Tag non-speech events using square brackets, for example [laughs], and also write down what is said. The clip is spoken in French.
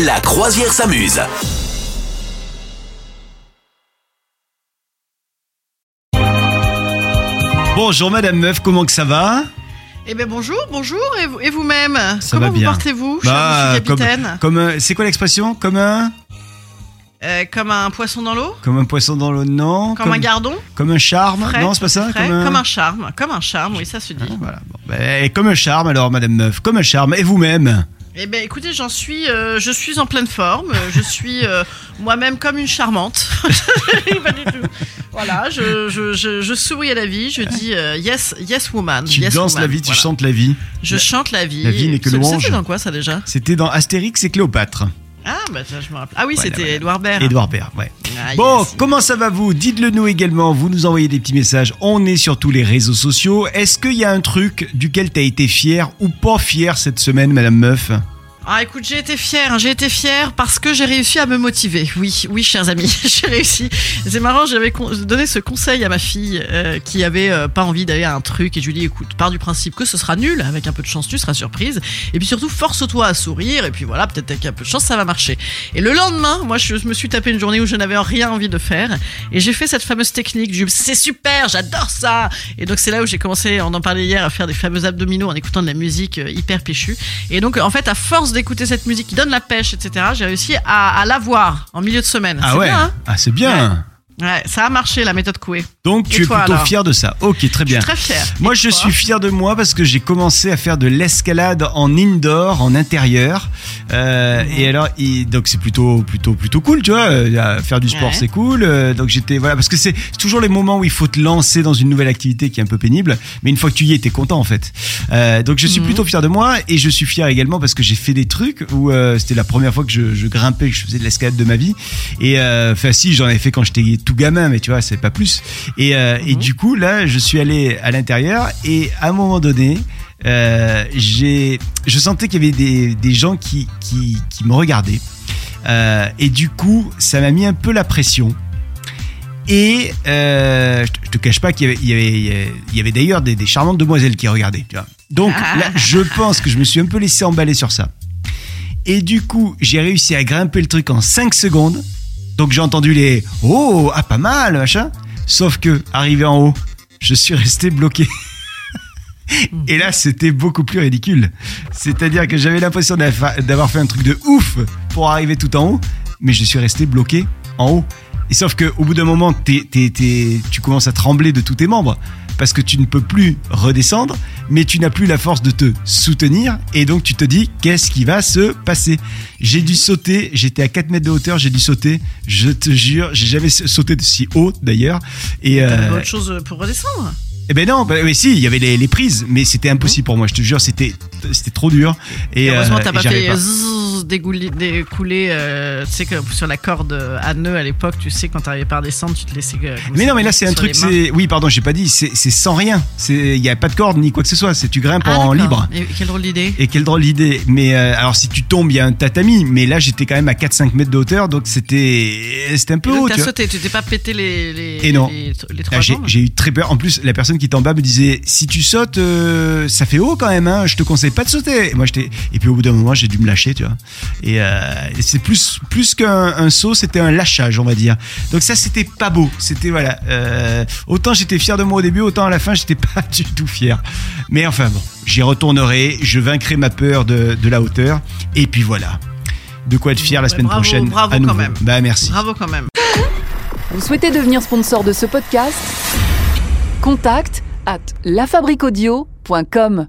La croisière s'amuse. Bonjour Madame Meuf, comment que ça va? Eh bien bonjour, bonjour, et vous- Ça Comment va vous portez-vous, cher Bah, capitaine? comme un- c'est quoi l'expression? Comme un Euh, Comme un poisson dans l'eau? Comme un poisson dans l'eau non. Comme, un gardon? comme un charme. Frais, Non, c'est pas ça frais, Comme un, comme un charme, comme un charme, oui, ça se dit. Ah, voilà. Bon, bah, comme un charme alors Madame Meuf, comme un charme. Et vous-même? Eh bien écoutez, j'en suis, euh, je suis en pleine forme, euh, je suis euh, moi-même comme une charmante. [laughs] Pas du tout. Voilà, je, je, je, je souris à la vie, je dis euh, yes, yes woman. Tu yes danses woman. la vie, tu Voilà. chantes la vie. Je chante la vie. la vie n'est que louange. C'était dans quoi ça déjà? C'était dans Astérix et Cléopâtre. Ah bah ça je me rappelle. Ah oui, Voilà, c'était voilà. Edouard Baird. Édouard Baird, ouais. Ah, Bon, yes. comment ça va vous? Dites-le nous également, vous nous envoyez des petits messages, on est sur tous les réseaux sociaux. Est-ce qu'il y a un truc duquel t'as été fier ou pas fier cette semaine, Madame Meuf? Ah écoute, j'ai été fière, j'ai été fière parce que j'ai réussi à me motiver. Oui, oui, chers amis, [laughs] j'ai réussi. C'est marrant, j'avais donné ce conseil à ma fille euh, qui avait euh, pas envie d'aller à un truc et je lui dis écoute, pars du principe que ce sera nul, avec un peu de chance tu seras surprise et puis surtout force-toi à sourire et puis voilà, peut-être avec un peu de chance ça va marcher. Et le lendemain, moi je me suis tapé une journée où je n'avais rien envie de faire et j'ai fait cette fameuse technique du c'est super, j'adore ça. Et donc c'est là où j'ai commencé, on en parlait hier, à faire des fameux abdominaux en écoutant de la musique euh, hyper péchue. Et donc en fait, à force d'écouter cette musique qui donne la pêche, etc., j'ai réussi à, à l'avoir en milieu de semaine. Ah C'est ouais bien, hein Ah c'est bien Ouais, ça a marché la méthode Coué. Donc Et tu es toi, plutôt alors fier de ça. Ok, très Je bien. suis très fière. Moi, Et je suis fier de moi parce que j'ai commencé à faire de l'escalade en indoor, en intérieur. Euh. Et alors, il- donc c'est plutôt, plutôt, plutôt cool, tu vois. euh, Faire du sport, Ouais. c'est cool. Euh, Donc j'étais, voilà, parce que c'est toujours les moments où il faut te lancer dans une nouvelle activité qui est un peu pénible. Mais une fois que tu y es, t'es content en fait. Euh, donc je suis Mhm. plutôt fier de moi et je suis fier également parce que j'ai fait des trucs où euh, c'était la première fois que je, je grimpais, que je faisais de l'escalade de ma vie. Et euh, enfin si, j'en avais fait quand j'étais tout gamin, mais tu vois, c'est pas plus. Et, euh, et Mhm. du coup, là, je suis allé à l'intérieur et à un moment donné, euh, j'ai, je sentais qu'il y avait des, des gens qui, qui, qui me regardaient. Euh, et du coup, ça m'a mis un peu la pression. Et euh, je, te, je te cache pas qu'il y avait, il y avait, il y avait d'ailleurs des, des charmantes demoiselles qui regardaient. Tu vois. Donc là, je pense que je me suis un peu laissé emballer sur ça. Et du coup, j'ai réussi à grimper le truc en 5 secondes. Donc j'ai entendu les oh ah pas mal machin. Sauf que arrivé en haut, je suis resté bloqué. [laughs] Et là, c'était beaucoup plus ridicule. C'est-à-dire que j'avais l'impression d'avoir fait un truc de ouf pour arriver tout en haut, mais je suis resté bloqué en haut. Et sauf que au bout d'un moment, tu commences à trembler de tous tes membres parce que tu ne peux plus redescendre, mais tu n'as plus la force de te soutenir, et donc tu te dis qu'est-ce qui va se passer? J'ai dû sauter, j'étais à 4 mètres de hauteur, j'ai dû sauter, je te jure, j'ai jamais sauté de si haut d'ailleurs. Et euh, autre chose pour redescendre? Eh ben non, bah, oui, si, il y avait les, les prises, mais c'était impossible pour moi. Je te jure, c'était c'était trop dur. Et Heureusement, euh, t'as pas fait découler. euh, tu sais que sur la corde à nœud à l'époque, tu sais quand t'arrivais pas à descendre, tu te laissais. euh, Mais non, mais là c'est un truc, c'est oui, pardon, j'ai pas dit, c'est sans rien. Il y a pas de corde ni quoi que ce soit. C'est tu grimpes Ah, en libre. Et quelle drôle d'idée. Et quelle drôle d'idée. Mais euh, alors si tu tombes, il y a un tatami. Mais là j'étais quand même à 4-5 mètres de hauteur, donc c'était un peu haut. t'as sauté, tu t'es pas pété les, les, Et non. les, les Ah, trois J'ai eu très peur. En plus, la personne qui était en bas me disait si tu sautes, euh, ça fait haut quand même. Hein, je te conseille pas de sauter. Et moi, j'étais. Et puis au bout d'un moment, j'ai dû me lâcher, tu vois. Et, euh, et c'est plus plus qu'un un saut, c'était un lâchage, on va dire. Donc ça, c'était pas beau. C'était voilà. euh, autant j'étais fier de moi au début, autant à la fin, j'étais [laughs] pas du tout fier. Mais enfin bon, j'y retournerai. Je vaincrai ma peur de, de la hauteur. Et puis voilà. De quoi être fier la semaine bravo, prochaine. bravo à quand nouveau. même. Bah merci. Bravo quand même. Vous souhaitez devenir sponsor de ce podcast? Contact à lafabriquaudio.com.